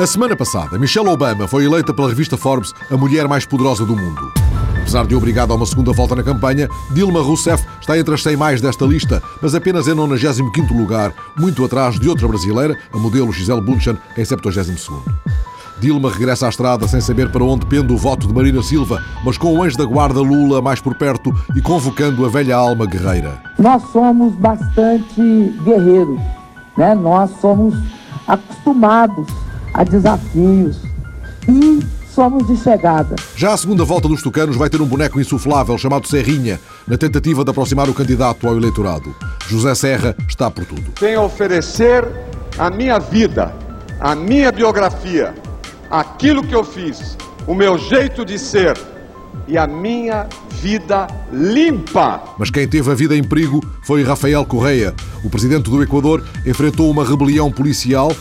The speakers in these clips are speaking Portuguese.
A semana passada, Michelle Obama foi eleita pela revista Forbes a mulher mais poderosa do mundo. Apesar de obrigada a uma segunda volta na campanha, Dilma Rousseff está entre as 100 mais desta lista, mas apenas em 95º lugar, muito atrás de outra brasileira, a modelo Gisele Bündchen, em 72º. Dilma regressa à estrada sem saber para onde pende o voto de Marina Silva, mas com o anjo da guarda Lula mais por perto e convocando a velha alma guerreira. Nós somos bastante guerreiros, né? Nós somos acostumados a desafios e somos de chegada. Já a segunda volta dos tucanos vai ter um boneco insuflável chamado Serrinha, na tentativa de aproximar o candidato ao eleitorado. José Serra está por tudo. Tenho a oferecer a minha vida, a minha biografia, aquilo que eu fiz, o meu jeito de ser e a minha vida limpa. Mas quem teve a vida em perigo foi Rafael Correia. O presidente do Equador enfrentou uma rebelião policial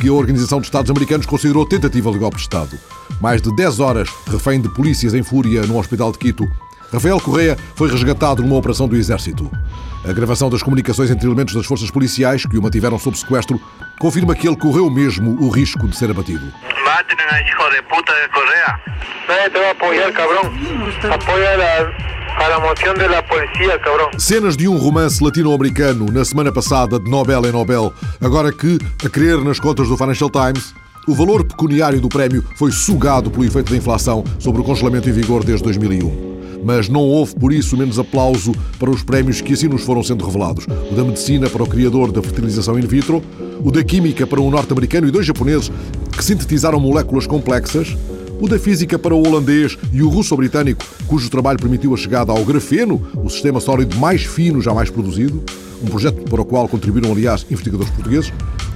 que a Organização dos Estados Americanos considerou tentativa de golpe de Estado. Mais de 10 horas refém de polícias em fúria no hospital de Quito, Rafael Correia foi resgatado numa operação do Exército. A gravação das comunicações entre elementos das forças policiais que o mantiveram sob sequestro confirma que ele correu mesmo o risco de ser abatido. Maten a hijo de puta de Correa. Nadie te va a apoyar, cabrón. Apoya a, a de la policía, cabrón. Cenas de um romance latino-americano na semana passada de Nobel em Nobel, agora que, a crer nas contas do Financial Times, o valor pecuniário do prémio foi sugado pelo efeito da inflação sobre o congelamento em vigor desde 2001 mas não houve por isso menos aplauso para os prémios que assim nos foram sendo revelados. O da medicina para o criador da fertilização in vitro, o da química para um norte-americano e dois japoneses que sintetizaram moléculas complexas, o da física para o holandês e o russo-britânico, cujo trabalho permitiu a chegada ao grafeno, o sistema sólido mais fino jamais produzido, um projeto para o qual contribuíram, aliás, investigadores portugueses,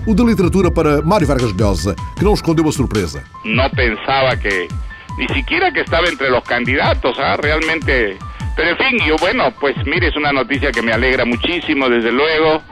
o da literatura para Mário Vargas Llosa, que não escondeu a surpresa. Não pensava que ni siquiera que estaba entre los candidatos, ¿ah? realmente. Pero en fin, yo bueno, pues mire, es una noticia que me alegra muchísimo, desde luego.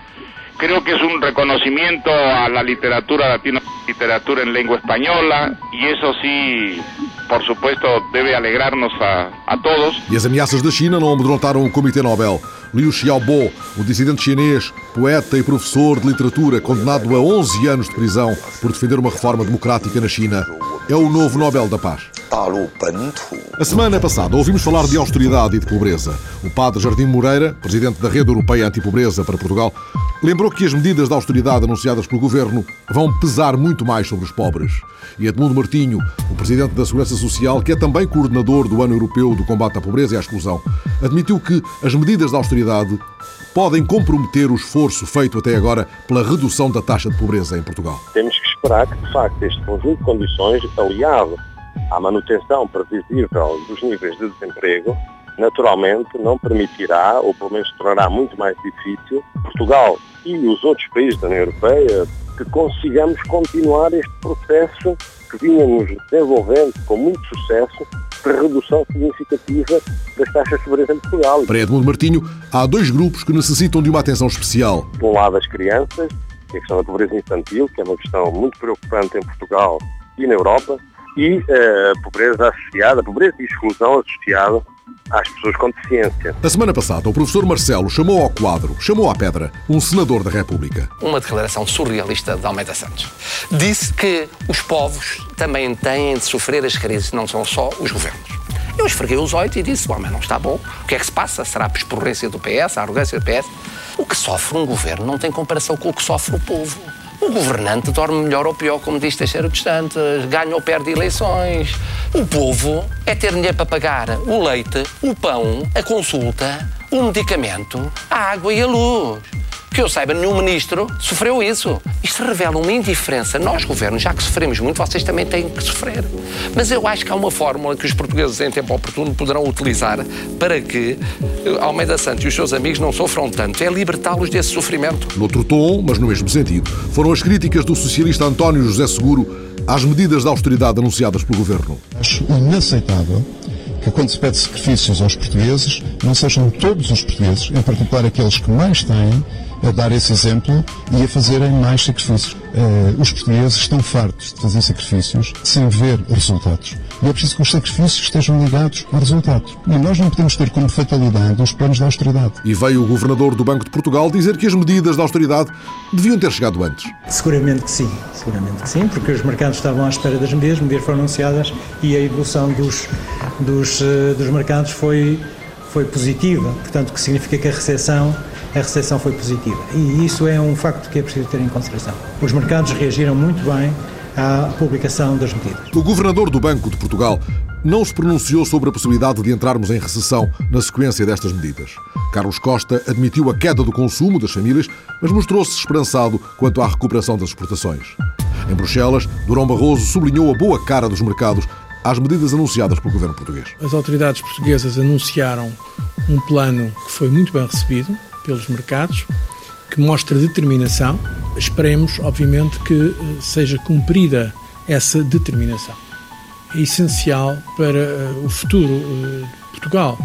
Creo que es un reconocimiento a la literatura latina, literatura en lengua española, y eso sí, por supuesto, debe alegrarnos a, a todos. E as ameaças da China não amedrontaram o Comitê Nobel. Liu Xiaobo, o dissidente chinês, poeta e professor de literatura, condenado a 11 anos de prisão por defender uma reforma democrática na China, é o novo Nobel da Paz. A semana passada ouvimos falar de austeridade e de pobreza. O padre Jardim Moreira, presidente da Rede Europeia Antipobreza para Portugal, lembrou que as medidas de austeridade anunciadas pelo governo vão pesar muito mais sobre os pobres. E Edmundo Martinho, o presidente da Segurança Social, que é também coordenador do Ano Europeu do Combate à Pobreza e à Exclusão, admitiu que as medidas de austeridade podem comprometer o esforço feito até agora pela redução da taxa de pobreza em Portugal. Temos que esperar que, de facto, este conjunto de condições, aliado à manutenção previsível dos níveis de desemprego, naturalmente não permitirá, ou pelo menos tornará muito mais difícil, Portugal e os outros países da União Europeia que consigamos continuar este processo que vínhamos desenvolvendo com muito sucesso de redução significativa das taxas de pobreza em Portugal. Para Edmundo Martinho, há dois grupos que necessitam de uma atenção especial. Por um lado, as crianças, que é a questão da pobreza infantil, que é uma questão muito preocupante em Portugal e na Europa, e a pobreza associada, a pobreza e exclusão associada às pessoas com deficiência. A semana passada, o professor Marcelo chamou ao quadro, chamou à pedra, um senador da República. Uma declaração surrealista de Almeida Santos. Disse que os povos também têm de sofrer as crises, não são só os governos. Eu esfreguei os olhos e disse: Homem, não está bom. O que é que se passa? Será a pesporrência do PS, a arrogância do PS? O que sofre um governo não tem comparação com o que sofre o povo. O governante dorme melhor ou pior, como diz Teixeira dos Santos, ganha ou perde eleições. O povo é ter dinheiro para pagar o leite, o pão, a consulta, o medicamento, a água e a luz. Que eu saiba, nenhum ministro sofreu isso. Isto revela uma indiferença. Nós, governos, já que sofremos muito, vocês também têm que sofrer. Mas eu acho que há uma fórmula que os portugueses, em tempo oportuno, poderão utilizar para que Almeida Santos e os seus amigos não sofram tanto. É libertá-los desse sofrimento. Noutro tom, mas no mesmo sentido, foram as críticas do socialista António José Seguro às medidas de austeridade anunciadas pelo governo. Acho inaceitável que quando se pede sacrifícios aos portugueses, não sejam todos os portugueses, em particular aqueles que mais têm, a dar esse exemplo e a fazerem mais sacrifícios. Uh, os portugueses estão fartos de fazer sacrifícios sem ver resultados. E é preciso que os sacrifícios estejam ligados a resultados. E nós não podemos ter como fatalidade os planos de austeridade. E veio o governador do Banco de Portugal dizer que as medidas de austeridade deviam ter chegado antes. Seguramente que sim, seguramente que sim, porque os mercados estavam à espera das medidas, as medidas foram anunciadas e a evolução dos, dos, eh, dos mercados foi, foi positiva, portanto, o que significa que a recessão a recepção foi positiva. E isso é um facto que é preciso ter em consideração. Os mercados reagiram muito bem à publicação das medidas. O governador do Banco de Portugal não se pronunciou sobre a possibilidade de entrarmos em recessão na sequência destas medidas. Carlos Costa admitiu a queda do consumo das famílias, mas mostrou-se esperançado quanto à recuperação das exportações. Em Bruxelas, Durão Barroso sublinhou a boa cara dos mercados às medidas anunciadas pelo governo português. As autoridades portuguesas anunciaram um plano que foi muito bem recebido, pelos mercados, que mostra determinação. Esperemos, obviamente, que eh, seja cumprida essa determinação. É essencial para eh, o futuro eh, de Portugal,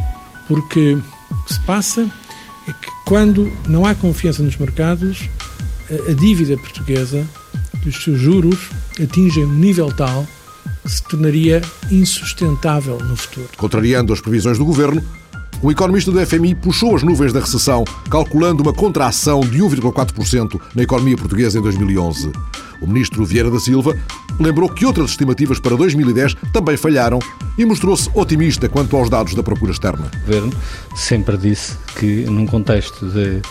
porque o que se passa é que quando não há confiança nos mercados, a dívida portuguesa, os seus juros, atingem um nível tal que se tornaria insustentável no futuro. Contrariando as previsões do governo, o economista do FMI puxou as nuvens da recessão, calculando uma contração de 1,4% na economia portuguesa em 2011. O ministro Vieira da Silva lembrou que outras estimativas para 2010 também falharam e mostrou-se otimista quanto aos dados da procura externa. O governo sempre disse que, num contexto de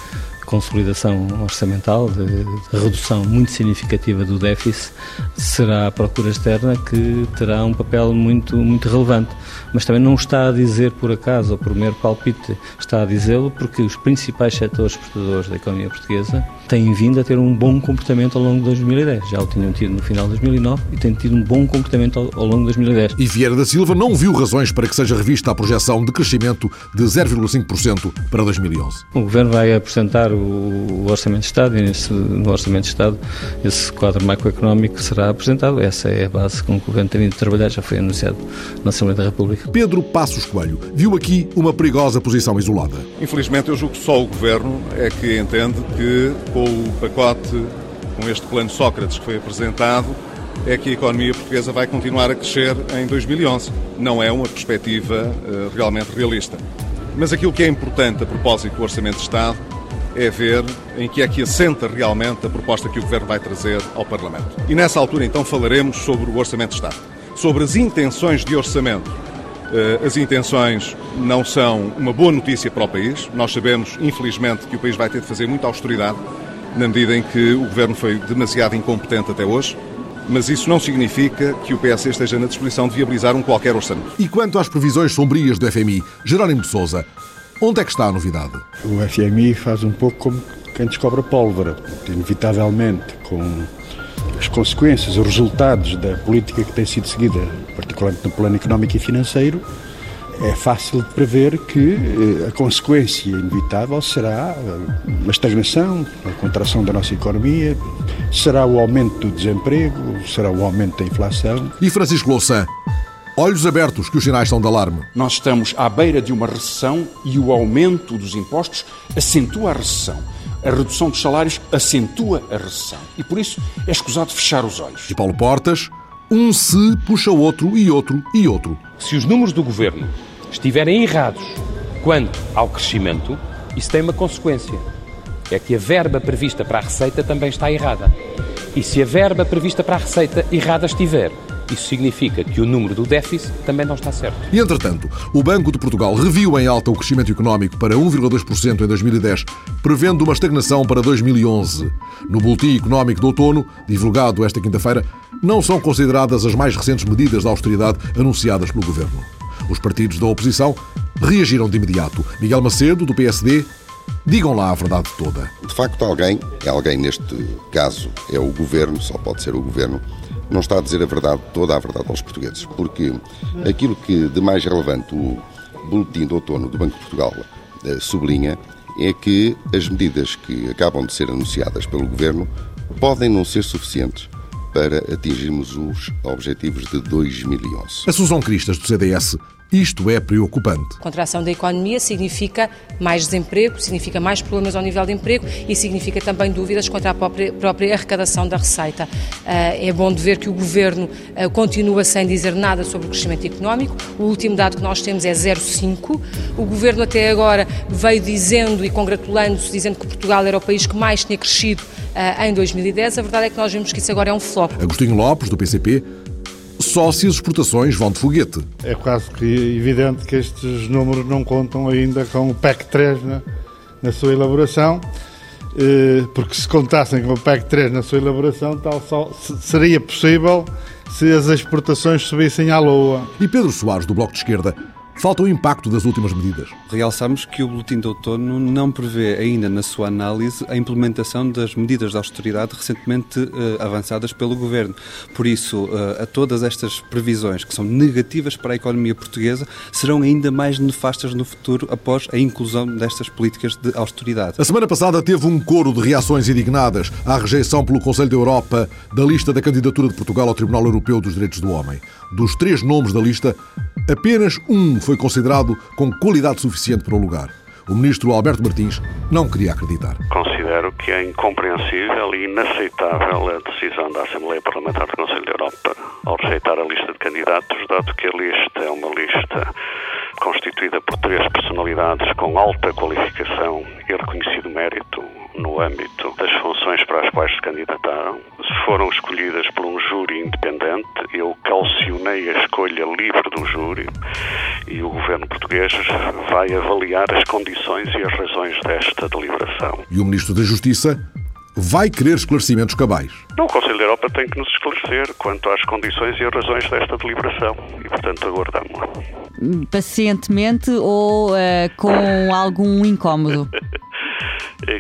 consolidação orçamental, de, redução muito significativa do déficit, será a procura externa que terá um papel muito, muito relevante. Mas também não está a dizer por acaso ou por mero palpite, está a dizê-lo porque os principais setores exportadores da economia portuguesa têm vindo a ter um bom comportamento ao longo de 2010. Já o tinham tido no final de 2009 e têm tido um bom comportamento ao, ao longo de 2010. E Vieira da Silva não viu razões para que seja revista a projeção de crescimento de 0,5% para 2011. O Governo vai apresentar o Orçamento de Estado e nesse, no Orçamento de Estado esse quadro macroeconómico será apresentado. Essa é a base com que o Governo tem vindo a trabalhar, já foi anunciado na Assembleia da República. Pedro Passos Coelho viu aqui uma perigosa posição isolada. Infelizmente, eu julgo que só o Governo é que entende que com o pacote, com este plano Sócrates que foi apresentado, é que a economia portuguesa vai continuar a crescer em 2011. Não é uma perspectiva uh, realmente realista. Mas aquilo que é importante a propósito do Orçamento de Estado é ver em que é que assenta realmente a proposta que o Governo vai trazer ao Parlamento. E nessa altura, então, falaremos sobre o Orçamento de Estado, sobre as intenções de orçamento. Eh, as intenções não são uma boa notícia para o país. Nós sabemos, infelizmente, que o país vai ter de fazer muita austeridade, na medida em que o Governo foi demasiado incompetente até hoje mas isso não significa que o PS esteja na disposição de viabilizar um qualquer orçamento. E quanto às previsões sombrias do FMI, Jerónimo de Sousa, Onde é que está a novidade? O FMI faz um pouco como quem descobre a pólvora, inevitavelmente, com as consequências, os resultados da política que tem sido seguida, particularmente no plano económico e financeiro, é fácil de prever que eh, a consequência inevitável será eh, uma estagnação, a contração da nossa economia, será o aumento do desemprego, será o aumento da inflação. E Francisco Louçã, Olhos abertos, que os sinais são de alarme. Nós estamos à beira de uma recessão e o aumento dos impostos acentua a recessão. A redução dos salários acentua a recessão. E por isso é escusado fechar os olhos. E Paulo Portas, um se puxa outro e outro e outro. Se os números do governo estiverem errados quanto ao crescimento, isso tem uma consequência. É que a verba prevista para a receita também está errada. E se a verba prevista para a receita errada estiver, isso significa que o número do déficit também não está certo. E, entretanto, o Banco de Portugal reviu em alta o crescimento económico para 1,2% em 2010, prevendo uma estagnação para 2011. No Boletim Económico de Outono, divulgado esta quinta-feira, não são consideradas as mais recentes medidas de austeridade anunciadas pelo Governo. Os partidos da oposição reagiram de imediato. Miguel Macedo, do PSD, Digam lá a verdade toda. De facto, alguém, é alguém neste caso, é o governo, só pode ser o governo, não está a dizer a verdade, toda a verdade aos portugueses, porque aquilo que de mais relevante o Boletim de Outono do Banco de Portugal eh, sublinha é que as medidas que acabam de ser anunciadas pelo Governo podem não ser suficientes para atingirmos os objetivos de 2011. A Susão Cristas, do CDS, Isto é preocupante. Contração da economia significa mais desemprego, significa mais problemas ao nível de emprego e significa também dúvidas quanto à própria, própria arrecadação da receita. É bom de ver que o Governo continua sem dizer nada sobre o crescimento económico. O último dado que nós temos é 0,5. O Governo até agora veio dizendo e congratulando-se, dizendo que Portugal era o país que mais tinha crescido em 2010. A verdade é que nós vemos que isso agora é um flop. Agostinho Lopes, do PCP, só se as exportações vão de foguete. É quase que evidente que estes números não contam ainda com o PEC 3 na, na sua elaboração, eh, porque se contassem com o PEC 3 na sua elaboração, tal só seria possível se as exportações subissem à lua. E Pedro Soares, do Bloco de Esquerda, Falta o impacto das últimas medidas. Realçamos que o Boletim de Outono não prevê ainda na sua análise a implementação das medidas de austeridade recentemente uh, avançadas pelo Governo. Por isso, uh, a todas estas previsões que são negativas para a economia portuguesa serão ainda mais nefastas no futuro após a inclusão destas políticas de austeridade. A semana passada teve um coro de reações indignadas à rejeição pelo Conselho da Europa da lista da candidatura de Portugal ao Tribunal Europeu dos Direitos do Homem. Dos três nomes da lista, apenas um foi considerado com qualidade suficiente para o lugar. O ministro Alberto Martins não queria acreditar. Considero que é incompreensível e inaceitável a decisão da Assembleia Parlamentar do Conselho da Europa ao rejeitar a lista de candidatos, dado que a lista é uma lista constituída por três personalidades com alta qualificação e reconhecido mérito no âmbito das funções para as quais se candidataram. Foram escolhidas por calcionei a escolha livre do júri e o governo português vai avaliar as condições e as razões desta deliberação. E o Ministro da Justiça vai querer esclarecimentos cabais. O Conselho da Europa tem que nos esclarecer quanto às condições e as razões desta deliberação e, portanto, aguardamos. Pacientemente ou uh, com algum incómodo?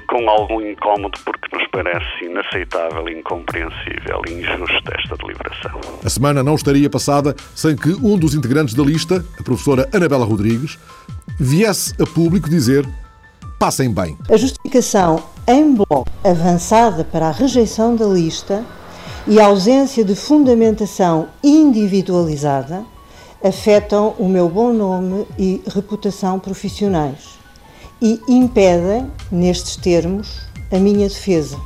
com algum incómodo porque nos parece inaceitável, incompreensível e injusto esta deliberação. A semana não estaria passada sem que um dos integrantes da lista, a professora Anabela Rodrigues, viesse a público dizer passem bem. A justificação em bloco avançada para a rejeição da lista e a ausência de fundamentação individualizada afetam o meu bom nome e reputação profissionais e impedem, nestes termos, a minha defesa.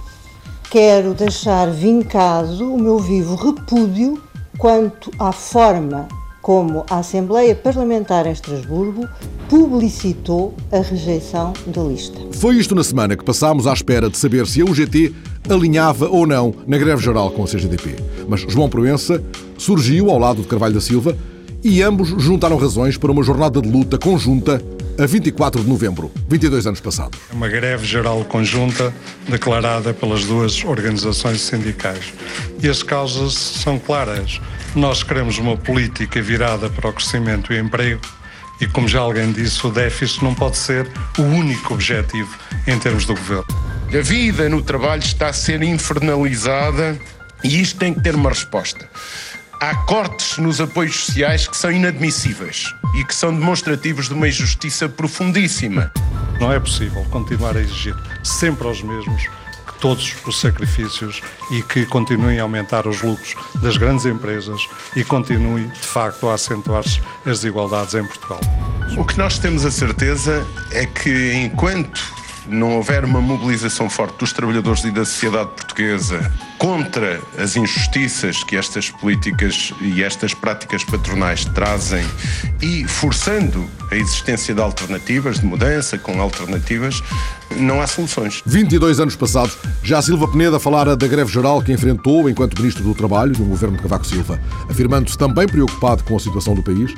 Quero deixar vincado o meu vivo repúdio quanto à forma como a Assembleia Parlamentar em Estrasburgo publicitou a rejeição da lista. Foi isto na semana que passámos à espera de saber se a UGT alinhava ou não na greve geral com a CGDP. Mas João Proença surgiu ao lado de Carvalho da Silva e ambos juntaram razões para uma jornada de luta conjunta a 24 de novembro, 22 anos passados. É uma greve geral conjunta declarada pelas duas organizações sindicais. E as causas são claras. Nós queremos uma política virada para o crescimento e emprego e, como já alguém disse, o déficit não pode ser o único objetivo em termos do governo. A vida no trabalho está a ser infernalizada e isto tem que ter uma resposta há cortes nos apoios sociais que são inadmissíveis e que são demonstrativos de uma injustiça profundíssima. Não é possível continuar a exigir sempre aos mesmos que todos os sacrifícios e que continuem a aumentar os lucros das grandes empresas e continue, de facto, a acentuar-se as desigualdades em Portugal. O que nós temos a certeza é que enquanto não houver uma mobilização forte dos trabalhadores e da sociedade portuguesa contra as injustiças que estas políticas e estas práticas patronais trazem e forçando a existência de alternativas, de mudança com alternativas, não há soluções. 22 anos passados, já Silva Peneda falara da greve geral que enfrentou enquanto Ministro do Trabalho no governo de Cavaco Silva, afirmando-se também preocupado com a situação do país.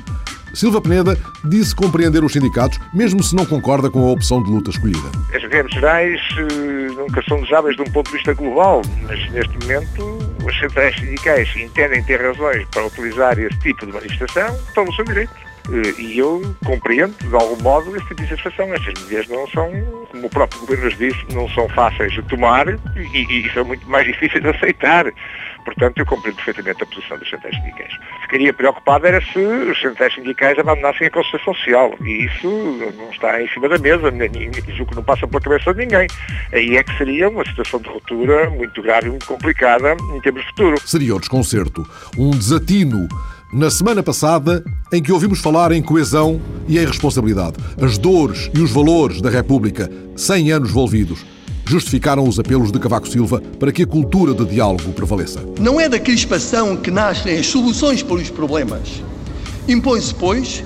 Silva Peneda disse compreender os sindicatos, mesmo se não concorda com a opção de luta escolhida. As greves gerais uh, nunca são desejáveis de um ponto de vista global, mas neste momento as centrais sindicais entendem ter razões para utilizar esse tipo de manifestação, estão no seu direito. Uh, e eu compreendo, de algum modo, esse tipo de satisfação. Estas medidas não são, como o próprio Governo nos disse, não são fáceis de tomar e, e, e são muito mais difíceis de aceitar. Portanto, eu compreendo perfeitamente a posição dos centrais sindicais. Ficaria preocupado era se os centrais sindicais abandonassem a Constituição Social. E isso não está em cima da mesa, nem, julgo que não passa pela cabeça de ninguém. Aí é que seria uma situação de ruptura muito grave e muito complicada em termos de futuro. Seria o desconcerto, um desatino Na semana passada, em que ouvimos falar em coesão e em responsabilidade, as dores e os valores da República, 100 anos envolvidos, justificaram os apelos de Cavaco Silva para que a cultura de diálogo prevaleça. Não é da crispação que nascem as soluções para os problemas. Impõe-se, pois,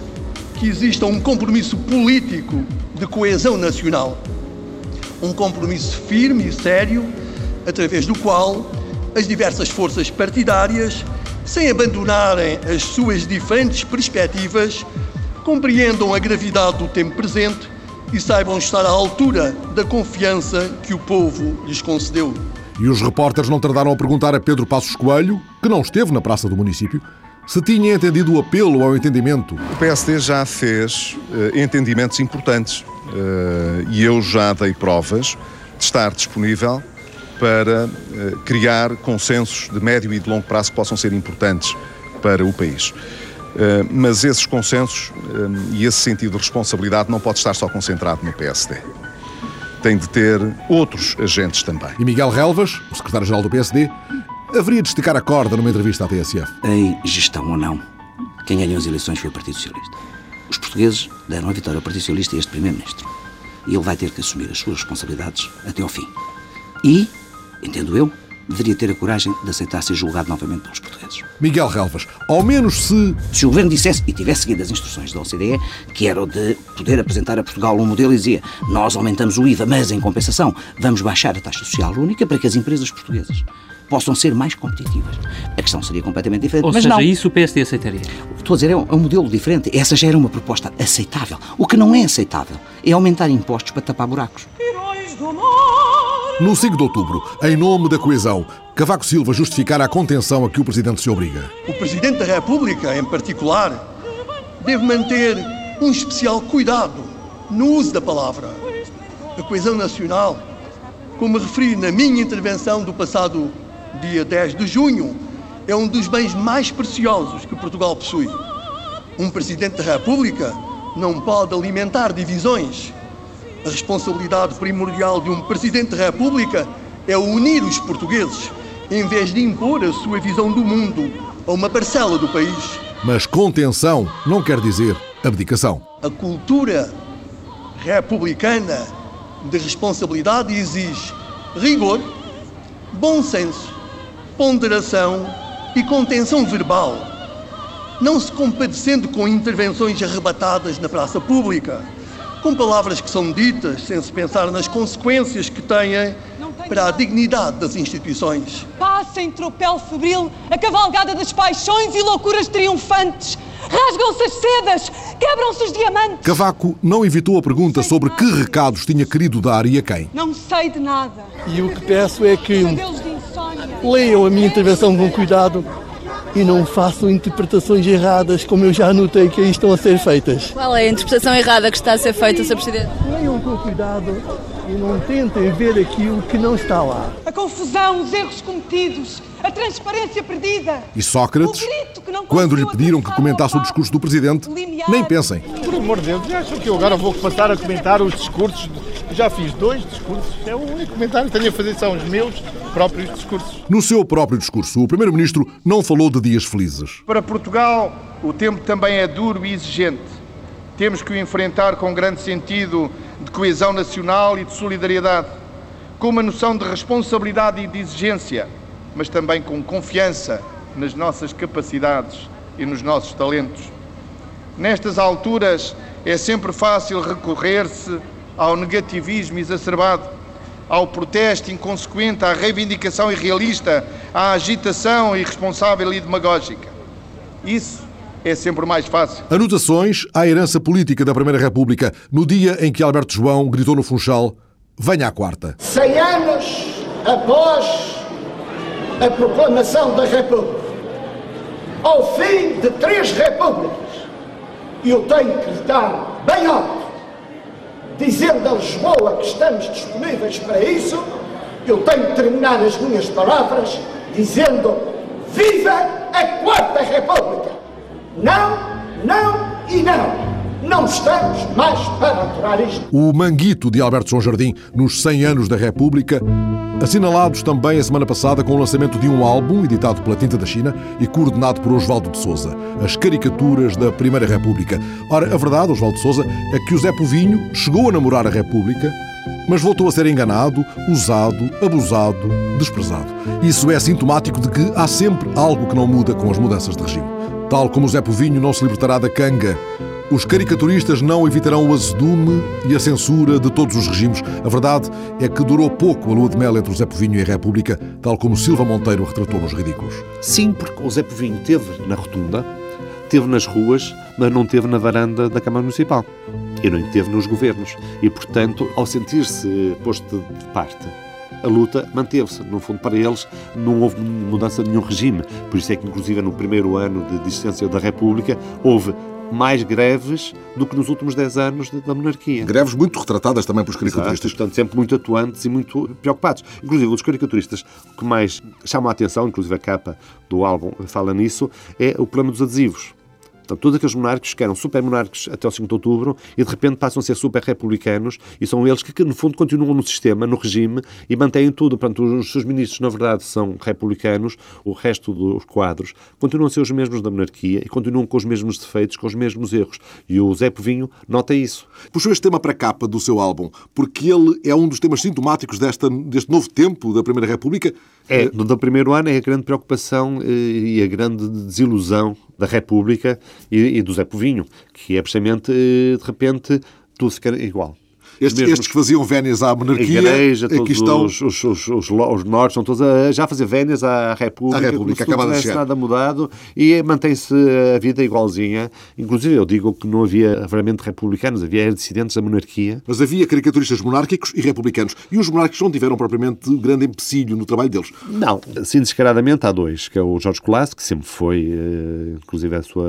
que exista um compromisso político de coesão nacional. Um compromisso firme e sério, através do qual as diversas forças partidárias sem abandonarem as suas diferentes perspectivas, compreendam a gravidade do tempo presente e saibam estar à altura da confiança que o povo lhes concedeu. E os repórteres não tardaram a perguntar a Pedro Passos Coelho, que não esteve na praça do município, se tinha entendido o apelo ao entendimento. O PSD já fez uh, entendimentos importantes uh, e eu já dei provas de estar disponível para uh, criar consensos de médio e de longo prazo que possam ser importantes para o país. Uh, mas esses consensos uh, e esse sentido de responsabilidade não pode estar só concentrado no PSD. Tem de ter outros agentes também. E Miguel Relvas, o secretário-geral do PSD, haveria de esticar a corda numa entrevista à TSF. Em gestão ou não, quem ganhou as eleições foi o Partido Socialista. Os portugueses deram a vitória ao Partido Socialista e este Primeiro-Ministro. E ele vai ter que assumir as suas responsabilidades até ao fim. E entendo eu, deveria ter a coragem de aceitar ser julgado novamente pelos portugueses. Miguel Relvas, ao menos se... Se o Governo dissesse e tivesse seguido as instruções da OCDE, que era o de poder apresentar a Portugal um modelo e dizia nós aumentamos o IVA, mas em compensação vamos baixar a taxa social única para que as empresas portuguesas possam ser mais competitivas. A questão seria completamente diferente. Ou mas seja, não. isso o PSD aceitaria? Estou a dizer, é um, é um modelo diferente. Essa já era uma proposta aceitável. O que não é aceitável é aumentar impostos para tapar buracos. No 5 de outubro, em nome da coesão, Cavaco Silva justificara a contenção a que o Presidente se obriga. O Presidente da República, em particular, deve manter um especial cuidado no uso da palavra. A coesão nacional, como referi na minha intervenção do passado dia 10 de junho, é um dos bens mais preciosos que Portugal possui. Um Presidente da República não pode alimentar divisões. A responsabilidade primordial de um Presidente da República é unir os portugueses, em vez de impor a sua visão do mundo a uma parcela do país. Mas contenção não quer dizer abdicação. A cultura republicana de responsabilidade exige rigor, bom senso, ponderação e contenção verbal, não se compadecendo com intervenções arrebatadas na praça pública, com palavras que são ditas sem se pensar nas consequências que têm para a dignidade das instituições. Passa em tropel febril a cavalgada das paixões e loucuras triunfantes. Rasgam-se as sedas, quebram-se os diamantes. Cavaco não evitou a pergunta sobre que recados tinha querido dar e a quem. Não sei de nada. E o que peço é que leiam a minha intervenção com cuidado e não façam interpretações erradas, como eu já anotei que aí estão a ser feitas. Qual é a interpretação errada que está a ser feita, Sr. Presidente? Leiam com cuidado e não tentem ver aquilo que não está lá. A confusão, os erros cometidos, a transparência perdida. E Sócrates, quando lhe pediram que comentasse o discurso do Presidente, nem pensem. Por amor de Deus, acham que eu agora vou passar a comentar os discursos? Já fiz dois discursos, é o único comentário que tenho a fazer são os meus próprios discursos. No seu próprio discurso, o Primeiro-Ministro não falou de dias felizes. Para Portugal, o tempo também é duro e exigente. Temos que o enfrentar com grande sentido de coesão nacional e de solidariedade, com uma noção de responsabilidade e de exigência, mas também com confiança nas nossas capacidades e nos nossos talentos. Nestas alturas é sempre fácil recorrer-se ao negativismo exacerbado, ao protesto inconsequente, à reivindicação irrealista, à agitação irresponsável e demagógica. Isso é sempre mais fácil. Anotações à herança política da Primeira República, no dia em que Alberto João gritou no Funchal: venha à quarta. 100 anos após a proclamação da República, ao fim de três repúblicas, eu tenho que lhe dar bem alto, dizendo a Lisboa que estamos disponíveis para isso, eu tenho que terminar as minhas palavras dizendo Viva a Quarta República! Não, não e não! Não estamos mais para aturar isto. O Manguito de Alberto João Jardim, nos 100 anos da República, assinalados também a semana passada com o lançamento de um álbum editado pela Tinta da China e coordenado por Osvaldo de Souza, As Caricaturas da Primeira República. Ora, a verdade, Osvaldo de Souza, é que o Zé Povinho chegou a namorar a República, mas voltou a ser enganado, usado, abusado, desprezado. Isso é sintomático de que há sempre algo que não muda com as mudanças de regime. Tal como o Zé Povinho não se libertará da canga os caricaturistas não evitarão o azedume e a censura de todos os regimes. A verdade é que durou pouco a lua de mel entre o Zé Povinho e a República, tal como Silva Monteiro retratou nos Ridículos. Sim, porque o Zé Povinho teve na rotunda, teve nas ruas, mas não teve na varanda da Câmara Municipal. E não teve nos governos. E, portanto, ao sentir-se posto de parte, a luta manteve-se. No fundo, para eles, não houve mudança de nenhum regime. Por isso é que, inclusive, no primeiro ano de existência da República, houve mais greves do que nos últimos 10 anos da monarquia. Greves muito retratadas também pelos caricaturistas. Exato, portanto, sempre muito atuantes e muito preocupados. Inclusive, os caricaturistas que mais chamam a atenção, inclusive a capa do álbum fala nisso, é o problema dos adesivos. Portanto, todos aqueles monarcas que eram super monarcas até o 5 de outubro e de repente passam a ser super republicanos e são eles que, que, no fundo, continuam no sistema, no regime e mantêm tudo. Portanto, os seus ministros, na verdade, são republicanos, o resto dos quadros continuam a ser os mesmos da monarquia e continuam com os mesmos defeitos, com os mesmos erros. E o Zé Povinho nota isso. Puxou este tema para a capa do seu álbum porque ele é um dos temas sintomáticos desta, deste novo tempo da Primeira República. É, do primeiro ano é a grande preocupação eh, e a grande desilusão da República e, e do Zé Povinho, que é precisamente, de repente, tudo ficar igual. Estes, estes que faziam vénias à monarquia, igreja, todos estão... os, os, os, os, os nortes estão todos a, já a fazer vénias à República, a República como se não tivesse nada mudado e mantém-se a vida igualzinha. Inclusive, eu digo que não havia realmente republicanos, havia dissidentes da monarquia. Mas havia caricaturistas monárquicos e republicanos. E os monárquicos não tiveram propriamente grande empecilho no trabalho deles. Não, sim, descaradamente há dois, que é o Jorge Colasso, que sempre foi, eh, inclusive a sua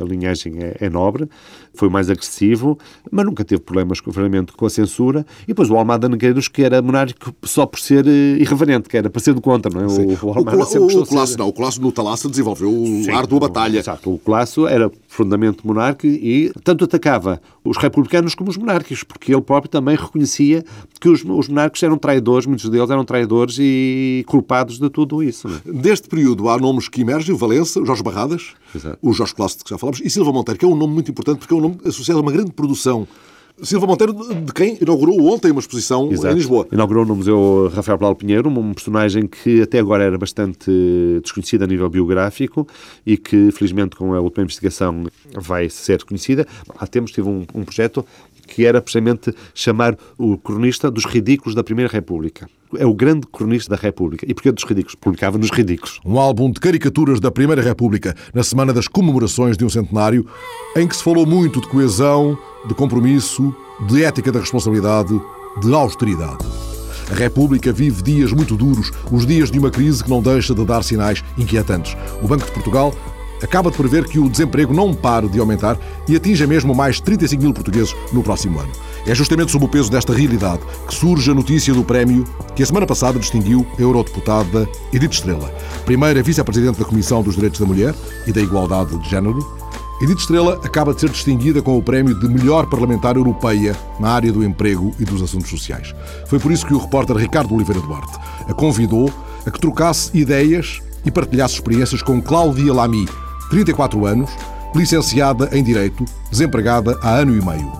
a linhagem é, é nobre, foi mais agressivo, mas nunca teve problemas realmente com a censura. E depois o Almada Negreiros, que era monárquico só por ser eh, irreverente, que era para ser do contra, não é? O, o, Almada o, o, o Colasso, não. O Colasso no Talassa desenvolveu o Sim, ardua batalha. Exato. O Colasso era profundamente monárquico e tanto atacava os republicanos como os monárquicos, porque ele próprio também reconhecia que os, os monárquicos eram traidores, muitos deles eram traidores e culpados de tudo isso. É? Deste período há nomes que emergem, o Valença, o Jorge Barradas, Exato. o Jorge Colasso, de que já falamos, e Silva Monteiro, que é um nome muito importante porque é um nome associado a uma grande produção Silva Monteiro, de quem inaugurou ontem uma exposição Exato. em Lisboa. Inaugurou no Museu Rafael Paulo Pinheiro, um personagem que até agora era bastante desconhecido a nível biográfico e que, felizmente, com a última investigação vai ser conhecida. Há tempos tive um, um projeto que era precisamente chamar o cronista dos ridículos da Primeira República. É o grande cronista da República. E porquê dos ridículos? Publicava nos ridículos. Um álbum de caricaturas da Primeira República, na semana das comemorações de um centenário, em que se falou muito de coesão, de compromisso, de ética da responsabilidade, de austeridade. A República vive dias muito duros, os dias de uma crise que não deixa de dar sinais inquietantes. O Banco de Portugal acaba de prever que o desemprego não pare de aumentar e atinja mesmo mais 35 mil portugueses no próximo ano. É justamente sob o peso desta realidade que surge a notícia do prémio que a semana passada distinguiu a eurodeputada Edith Estrela, primeira vice-presidente da Comissão dos Direitos da Mulher e da Igualdade de Género. Edith Estrela acaba de ser distinguida com o prémio de melhor parlamentar europeia na área do emprego e dos assuntos sociais. Foi por isso que o repórter Ricardo Oliveira Duarte a convidou a que trocasse ideias e partilhasse experiências com Cláudia Lamy, 34 anos, licenciada em Direito, desempregada há ano e meio.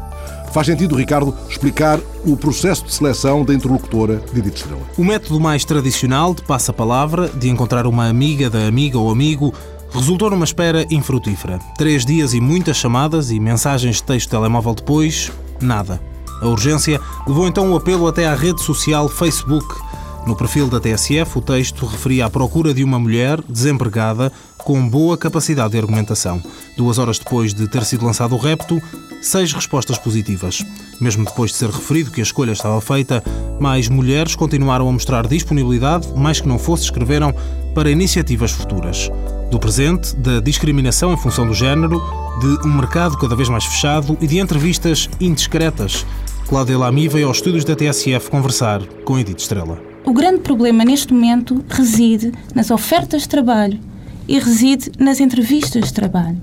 Faz sentido, Ricardo, explicar o processo de seleção da interlocutora de Edith Estrela. O método mais tradicional de passa-palavra, de encontrar uma amiga da amiga ou amigo, resultou numa espera infrutífera. Três dias e muitas chamadas e mensagens de texto telemóvel depois, nada. A urgência levou então o apelo até à rede social Facebook no perfil da TSF, o texto referia à procura de uma mulher desempregada com boa capacidade de argumentação. Duas horas depois de ter sido lançado o repto, seis respostas positivas. Mesmo depois de ser referido que a escolha estava feita, mais mulheres continuaram a mostrar disponibilidade, mais que não fosse, escreveram para iniciativas futuras. Do presente, da discriminação em função do género, de um mercado cada vez mais fechado e de entrevistas indiscretas. Cláudia Lamy veio aos estúdios da TSF conversar com Edith Estrela. O grande problema neste momento reside nas ofertas de trabalho e reside nas entrevistas de trabalho.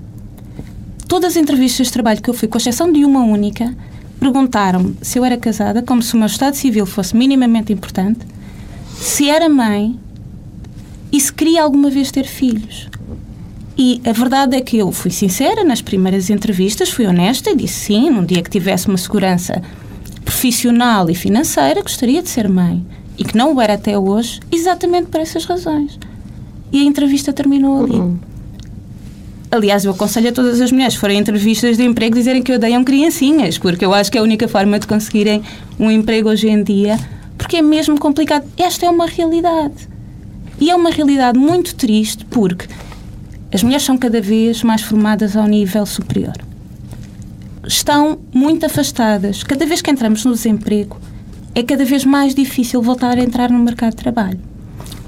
todas as entrevistas de trabalho que eu fui, com exceção de uma única, perguntaram-me se eu era casada, como se o meu estado civil fosse minimamente importante, se era mãe e se queria alguma vez ter filhos. E a verdade é que eu fui sincera nas primeiras entrevistas, fui honesta e disse sim, num dia que tivesse uma segurança profissional e financeira, gostaria de ser mãe. E que não o era até hoje, exatamente por essas razões. E a entrevista terminou ali. Uhum. Aliás, eu aconselho a todas as mulheres que forem entrevistas de emprego dizerem que odeiam criancinhas, porque eu acho que é a única forma de conseguirem um emprego hoje em dia, porque é mesmo complicado. Esta é uma realidade. E é uma realidade muito triste porque as mulheres são cada vez mais formadas ao nível superior. Estão muito afastadas. Cada vez que entramos no desemprego, é cada vez mais difícil voltar a entrar no mercado de trabalho.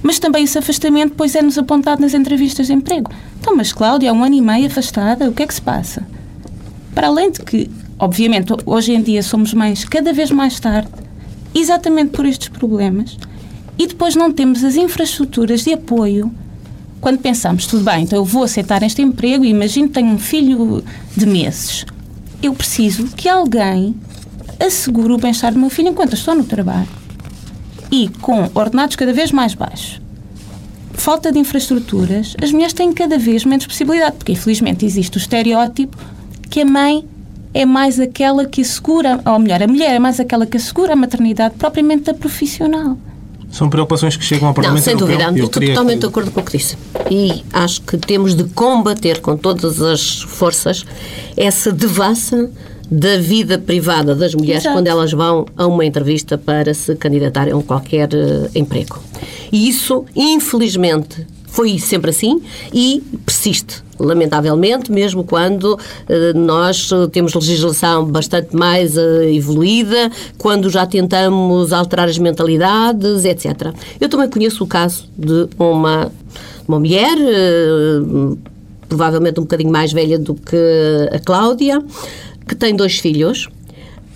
Mas também esse afastamento depois é-nos apontado nas entrevistas de emprego. Então, mas Cláudia, há um ano e meio afastada, o que é que se passa? Para além de que, obviamente, hoje em dia somos mães cada vez mais tarde, exatamente por estes problemas, e depois não temos as infraestruturas de apoio. Quando pensamos, tudo bem, então eu vou aceitar este emprego e imagino que tenho um filho de meses. Eu preciso que alguém assegure o bem-estar do meu filho enquanto estou no trabalho e com ordenados cada vez mais baixos, falta de infraestruturas, as mulheres têm cada vez menos possibilidade, porque infelizmente existe o estereótipo que a mãe é mais aquela que assegura, ou melhor, a mulher é mais aquela que assegura a maternidade propriamente da profissional. São preocupações que chegam ao Parlamento Não, sem Europeu. dúvida, estou totalmente que... de acordo com o que disse. E acho que temos de combater com todas as forças essa devassa da vida privada das mulheres Exato. quando elas vão a uma entrevista para se candidatarem a qualquer uh, emprego. E isso, infelizmente, foi sempre assim e persiste, lamentavelmente, mesmo quando uh, nós temos legislação bastante mais uh, evoluída, quando já tentamos alterar as mentalidades, etc. Eu também conheço o caso de uma, uma mulher, uh, provavelmente um bocadinho mais velha do que a Cláudia, que tem dois filhos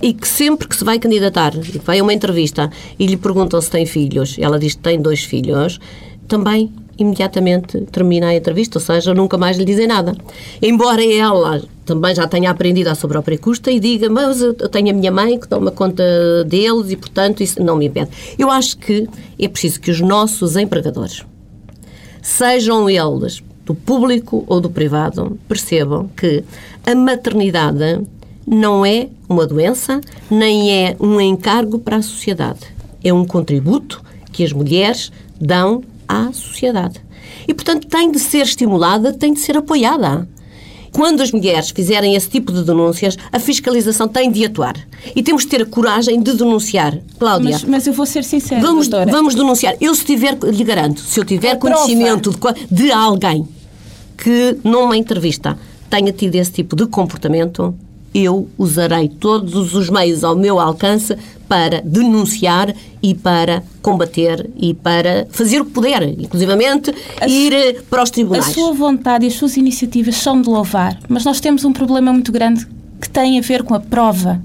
e que sempre que se vai candidatar, vai a uma entrevista e lhe perguntam se tem filhos, ela diz que tem dois filhos, também imediatamente termina a entrevista, ou seja, nunca mais lhe dizem nada. Embora ela também já tenha aprendido à sua própria custa e diga, mas eu tenho a minha mãe que toma conta deles e, portanto, isso não me impede. Eu acho que é preciso que os nossos empregadores, sejam eles do público ou do privado, percebam que a maternidade não é uma doença, nem é um encargo para a sociedade. É um contributo que as mulheres dão à sociedade. E, portanto, tem de ser estimulada, tem de ser apoiada. Quando as mulheres fizerem esse tipo de denúncias, a fiscalização tem de atuar. E temos de ter a coragem de denunciar. Cláudia. Mas, mas eu vou ser sincera. Vamos, vamos denunciar. Eu, se tiver, lhe garanto, se eu tiver é conhecimento de, de alguém que, numa entrevista, tenha tido esse tipo de comportamento, eu usarei todos os meios ao meu alcance para denunciar e para combater e para fazer o que puder, inclusivamente a ir eh, para os tribunais. A sua vontade e as suas iniciativas são de louvar, mas nós temos um problema muito grande que tem a ver com a prova.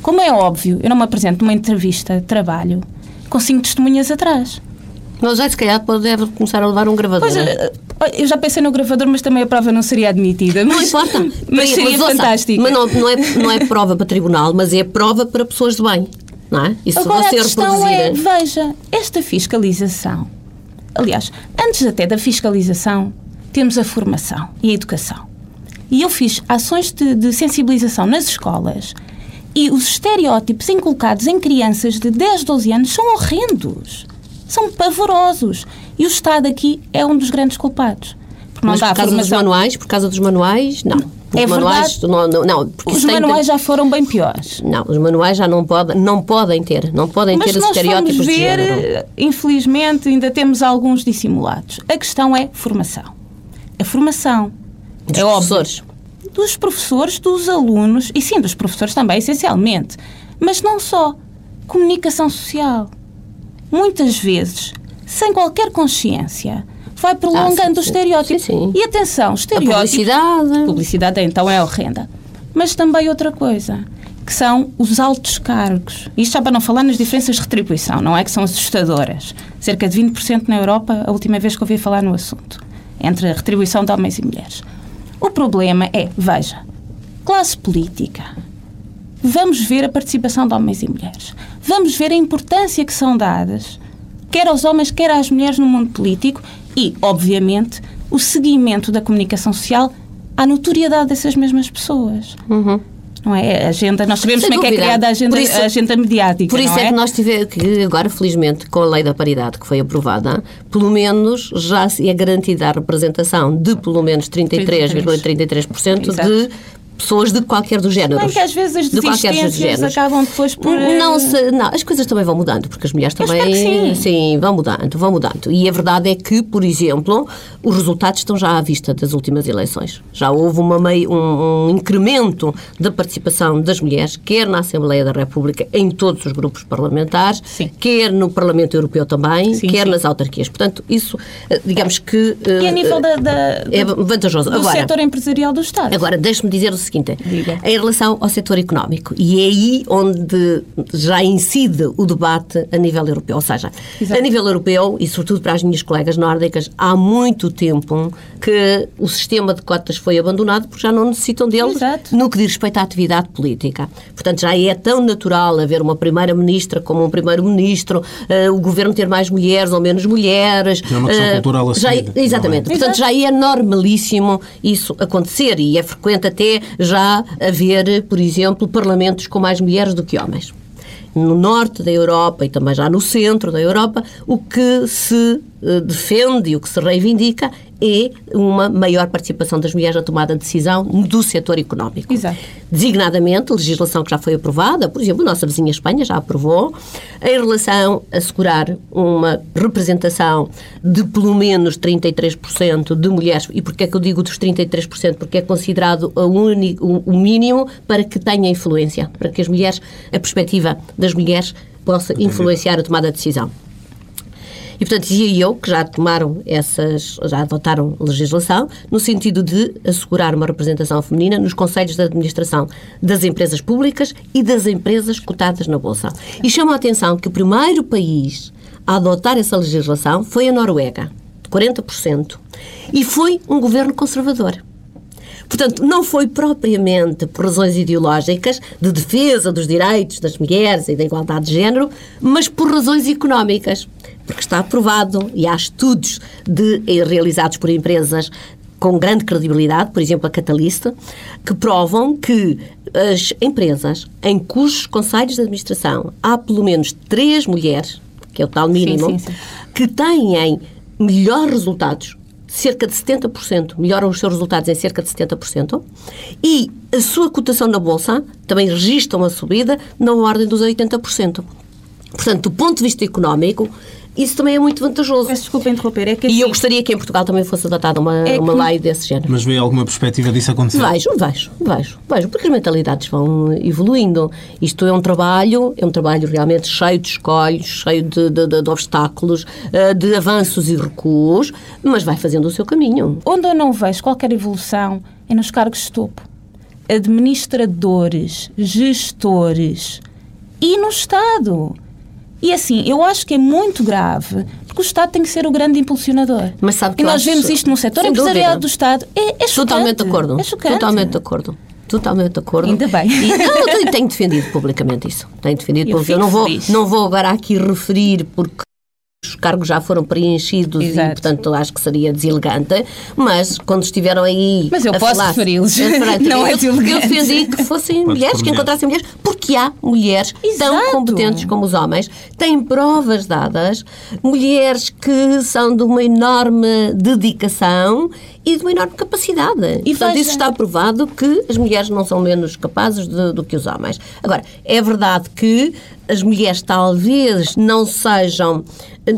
Como é óbvio, eu não me apresento numa entrevista de trabalho com cinco testemunhas atrás. Mas já se calhar deve começar a levar um gravador. Pois, é? Eu já pensei no gravador, mas também a prova não seria admitida. Mas, não importa. Mas seria mas, fantástico. Mas não, não, é, não é prova para tribunal, mas é prova para pessoas de bem. Não é? Isso Agora, a questão é, veja, esta fiscalização. Aliás, antes até da fiscalização, temos a formação e a educação. E eu fiz ações de, de sensibilização nas escolas e os estereótipos inculcados em crianças de 10, 12 anos são horrendos. São pavorosos. E o Estado aqui é um dos grandes culpados. Porque Mas por causa dos manuais, por causa dos manuais, não. Os é manuais, não, não, não os manuais já foram bem piores. Não, os manuais já não, pode, não podem ter, não podem Mas ter os estereótipos ver, de género. Infelizmente, ainda temos alguns dissimulados. A questão é formação. A formação. Dos é professores. Óbvio, dos professores, dos alunos, e sim, dos professores também, essencialmente. Mas não só. Comunicação social. Muitas vezes sem qualquer consciência, vai prolongando ah, sim, o estereótipo. Sim, sim. E atenção, estereótipo. A publicidade. Publicidade então é horrenda. Mas também outra coisa, que são os altos cargos. Isto já para não falar nas diferenças de retribuição, não é? Que são assustadoras. Cerca de 20% na Europa, a última vez que ouvi falar no assunto, entre a retribuição de homens e mulheres. O problema é, veja, classe política. Vamos ver a participação de homens e mulheres. Vamos ver a importância que são dadas, quer aos homens, quer às mulheres no mundo político e, obviamente, o seguimento da comunicação social à notoriedade dessas mesmas pessoas. Uhum. Não é? A agenda, nós sabemos Sem como é que é dúvida. criada a agenda, isso- a agenda mediática. Por isso não é, que nós tivemos que agora, felizmente, com a lei da paridade que foi aprovada, pelo menos já se é garantida a representação de pelo menos 33,33% de pessoas de qualquer dos géneros. Bem que às vezes as de qualquer dos géneros. acabam depois por... eh, Não, se, não, as coisas também vão mudando, porque as mulheres Eu também. que sim. vão mudando, vão mudando. E a verdade é que, por exemplo, os resultados estão já à vista das últimas eleições. Já houve uma mei- um, um incremento da participação das mulheres, quer na Assembleia da República, em todos os grupos parlamentares, quer no Parlamento Europeu também, quer nas autarquias. Portanto, isso, eh, digamos que. E a eh, nível da, da- é vantajoso. do Agora, setor empresarial do Estado. Agora, deixe-me dizer o seguinte: em relação ao setor económico, e é aí onde já incide o debate a nível europeu. Ou seja, a nível europeu, e sobretudo para as minhas colegas nórdicas, há muito tempo que o sistema de cotas foi abandonado porque já não necessitam dele no que diz respeito à atividade política. Portanto, já é tão natural haver uma primeira-ministra como um primeiro-ministro, eh, o governo ter mais mulheres ou menos mulheres. É uma questão eh, cultural já, assumida, Exatamente. é? Portanto, já é normalíssimo isso acontecer e é frequente até já haver, por exemplo, parlamentos com mais mulheres do que homens. No norte da Europa e também já no centro da Europa, o que se eh, defende e o que se reivindica é uma maior participação das mulheres na tomada de decisão do setor económico. Exato. Designadamente, legislação que já foi aprovada, por exemplo, a nossa vizinha Espanha já aprovou, em relação a assegurar uma representação de pelo menos 33% de mulheres. E porquê é que eu digo dos 33%? Porque é considerado a uni- o o mínimo para que tenha influência, para que as mulheres, a perspectiva das mulheres possa influenciar a tomada de decisão. E, portanto, dizia eu que já tomaram essas, já adotaram legislação no sentido de assegurar uma representação feminina nos conselhos de administração das empresas públicas e das empresas cotadas na Bolsa. E chama a atenção que o primeiro país a adotar essa legislação foi a Noruega, de 40%, e foi um governo conservador. Portanto, não foi propriamente por razões ideológicas de defesa dos direitos das mulheres e da igualdade de género, mas por razões económicas. Porque está aprovado e há estudos de, eh, realizados por empresas com grande credibilidade, por exemplo, a Catalyst, que provam que as empresas em cujos conselhos de administração há pelo menos três mulheres, que é o tal mínimo, sim, sim. que têm melhores resultados, cerca de 70%, melhoram os seus resultados em cerca de 70%, e a sua cotação na Bolsa também registra uma subida na ordem dos 80%. Portanto, do ponto de vista económico, isso também é muito vantajoso. Peço desculpa interromper, é que E eu gostaria que em Portugal também fosse adotada uma, É uma que- lei desse género. Mas vê alguma perspectiva disso acontecer? Vejo, vejo, vejo, vejo, porque as mentalidades vão evoluindo. Isto é um trabalho, é um trabalho realmente cheio de escolhos, cheio de, de- de- de obstáculos, eh, de avanços e recuos, mas vai fazendo o seu caminho. Onde eu não vejo qualquer evolução é nos cargos de topo. Administradores, gestores e no Estado. E assim, eu acho que é muito grave, porque o Estado tem que ser o grande impulsionador. Mas sabe que e nós vemos isto no setor empresarial do Estado. É, é chocante. Totalmente de acordo. É chocante. Totalmente de acordo. Totalmente de acordo. Ainda bem. E, não, eu tenho, defendido publicamente isso. Tenho defendido Eu eu não vou, não vou agora aqui referir porque os cargos já foram preenchidos e, Exato. portanto, acho que seria deselegante, mas quando estiveram aí. Mas eu a posso referi-los. Eu, Não é eu, deselegante. eu defendi que fossem mulheres, que encontrassem mulheres, porque há mulheres tão Exato. competentes como os homens, têm provas dadas, mulheres que são de uma enorme dedicação e de uma enorme capacidade. E, Portanto, isso está provado que as mulheres não são menos capazes de- do que os homens. Agora, é verdade que as mulheres talvez não sejam,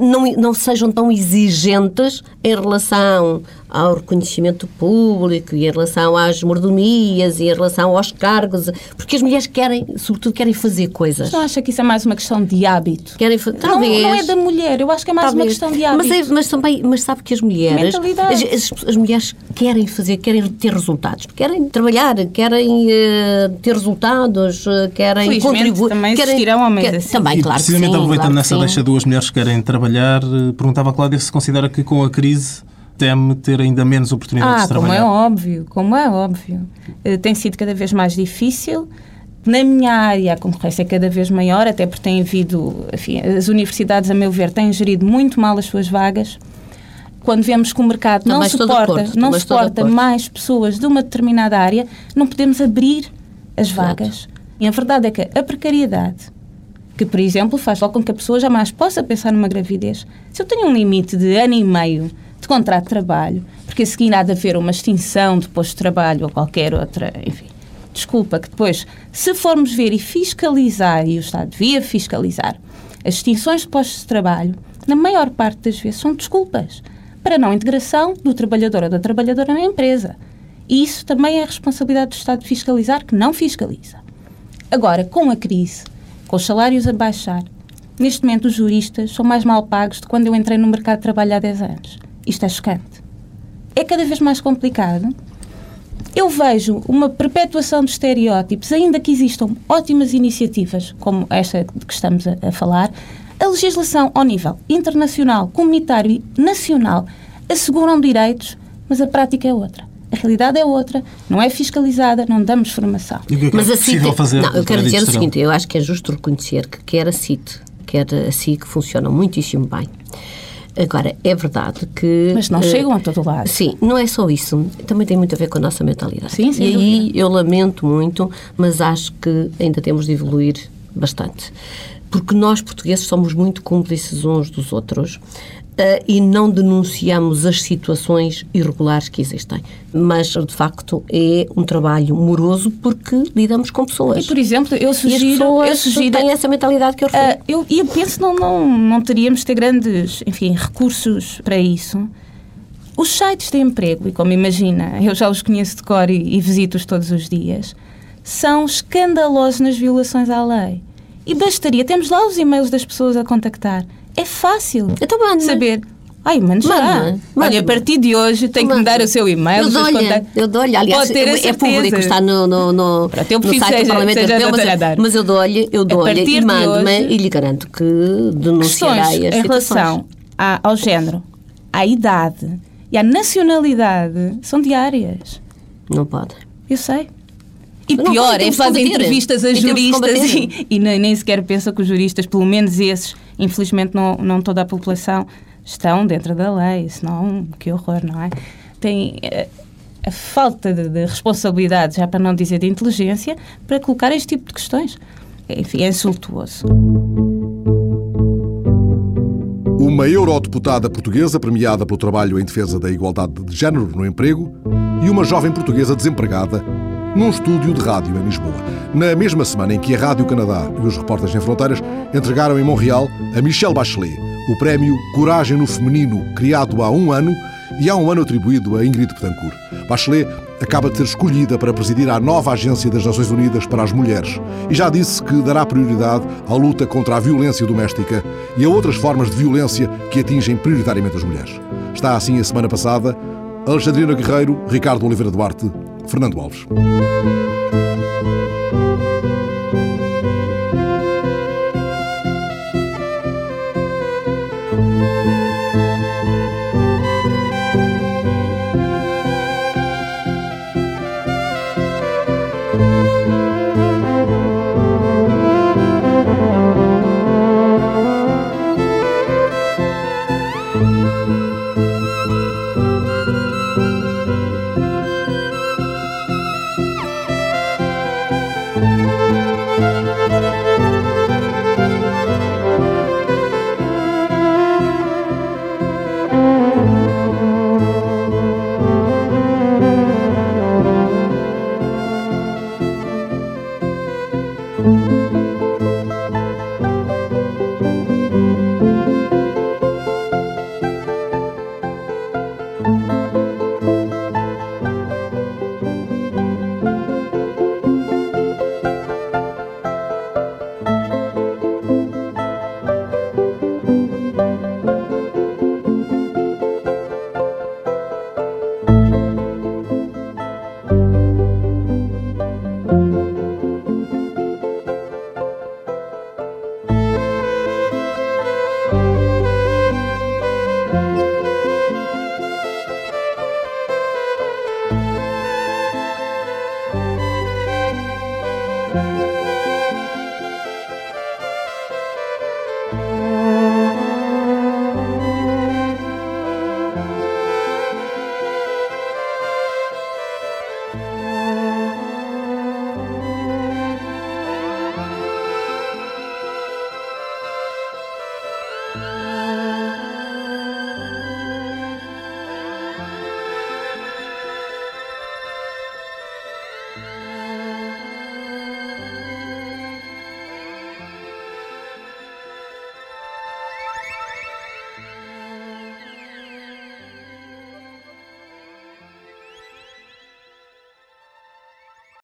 não, não sejam tão exigentes em relação ao reconhecimento público e em relação às mordomias e em relação aos cargos, porque as mulheres querem, sobretudo, querem fazer coisas. Mas não acha que isso é mais uma questão de hábito? Querem fa- Não, talvez. não é da mulher, eu acho que é mais uma Talvez. questão de hábito. Mas, é- mas também, mas sabe que as mulheres, as, as- as mulheres querem fazer, querem ter resultados, querem trabalhar, querem eh, ter resultados, eh, querem Felizmente, contribuir. também querem, existirão homens quer- assim. Também, e claro que precisamente sim, aproveitando claro que nessa sim. deixa duas mulheres que querem trabalhar, eh, perguntava a Cláudia se considera que com a crise teme ter ainda menos oportunidades ah, de como é trabalhar? óbvio, como é óbvio. Eh, Tem sido cada vez mais difícil. Na minha área, a concorrência é cada vez maior, até porque tem havido, enfim, as universidades, a meu ver, têm gerido muito mal as suas vagas. Quando vemos que o mercado não suporta, acordo, não suporta mais pessoas de uma determinada área, não podemos abrir as vagas. E a verdade é que a precariedade, que, por exemplo, faz logo com que a pessoa jamais possa pensar numa gravidez. Se eu tenho um limite de ano e meio de contrato de trabalho, porque a seguir há de haver uma extinção de posto de trabalho ou qualquer outra, enfim, desculpa, que depois, se formos ver e fiscalizar, e o Estado devia fiscalizar, as extinções de postos de trabalho, na maior parte das vezes, são desculpas para não integração do trabalhador ou da trabalhadora na empresa. E isso também é responsabilidade do Estado de fiscalizar, que não fiscaliza. Agora, com a crise, com os salários a baixar, neste momento os juristas são mais mal pagos de quando eu entrei no mercado de trabalho há 10 anos. Isto é chocante. É cada vez mais complicado. Eu vejo uma perpetuação de estereótipos, ainda que existam ótimas iniciativas, como esta de que estamos a, a falar, a legislação ao nível internacional, comunitário e nacional asseguram direitos, mas a prática é outra. A realidade é outra, não é fiscalizada, não damos formação. Mas a CIT, não, eu quero dizer o seguinte, eu acho que é justo reconhecer que quer a CIT, quer a SIC funcionam muitíssimo bem. Agora, é verdade que... Mas não eh, chegam a todo lado. Sim, não é só isso. Também tem muito a ver com a nossa mentalidade. Sim, sem e aí eu lamento muito, mas acho que ainda temos de evoluir bastante. Porque nós, portugueses, somos muito cúmplices uns dos outros e não denunciamos as situações irregulares que existem. Mas, de facto, é um trabalho moroso porque lidamos com pessoas. E, por exemplo, eu as sugiro... eu sugiro têm essa mentalidade que eu referi. Ah, eu, e eu penso que não, não, não teríamos de ter grandes, enfim, recursos para isso. Os sites de emprego, e como imagina, eu já os conheço de cor e, e visito-os todos os dias, são escandalosos nas violações à lei. E bastaria, temos lá os e-mails das pessoas a contactar. É fácil saber. Ai, mano, já. Olha, a partir de hoje tem que me dar o seu e-mail. Eu dou-lhe, eu dou-lhe. Aliás, Pode ter é, é público, está no, no, no, Pronto, eu no site seja- do Parlamento Europeu, mas, eu- mas eu dou-lhe, eu dou-lhe e mando-me hoje- e lhe garanto que denunciarei as em situações. relação à- ao género, à idade e à nacionalidade são diárias. Não pode. Eu sei. E pior, é fazem entrevistas a juristas e, e nem, nem sequer pensa que os juristas, pelo menos esses, infelizmente não, não toda a população, estão dentro da lei, senão que horror, não é? Tem eh, a falta de, de responsabilidade, já para não dizer de inteligência, para colocar este tipo de questões. Enfim, é insultuoso. Uma eurodeputada portuguesa premiada pelo trabalho em defesa da igualdade de género no emprego e uma jovem portuguesa desempregada num estúdio de rádio em Lisboa. Na mesma semana em que a Rádio Canadá e os Repórteres Sem Fronteiras entregaram em Montreal a Michelle Bachelet o prémio Coragem no Feminino, criado há um ano e há um ano atribuído a Ingrid Betancourt. Bachelet acaba de ser escolhida para presidir a nova Agência das Nações Unidas para as Mulheres e já disse que dará prioridade à luta contra a violência doméstica e a outras formas de violência que atingem prioritariamente as mulheres. Está assim a semana passada Alexandrina Guerreiro, Ricardo Oliveira Duarte, Fernando Alves.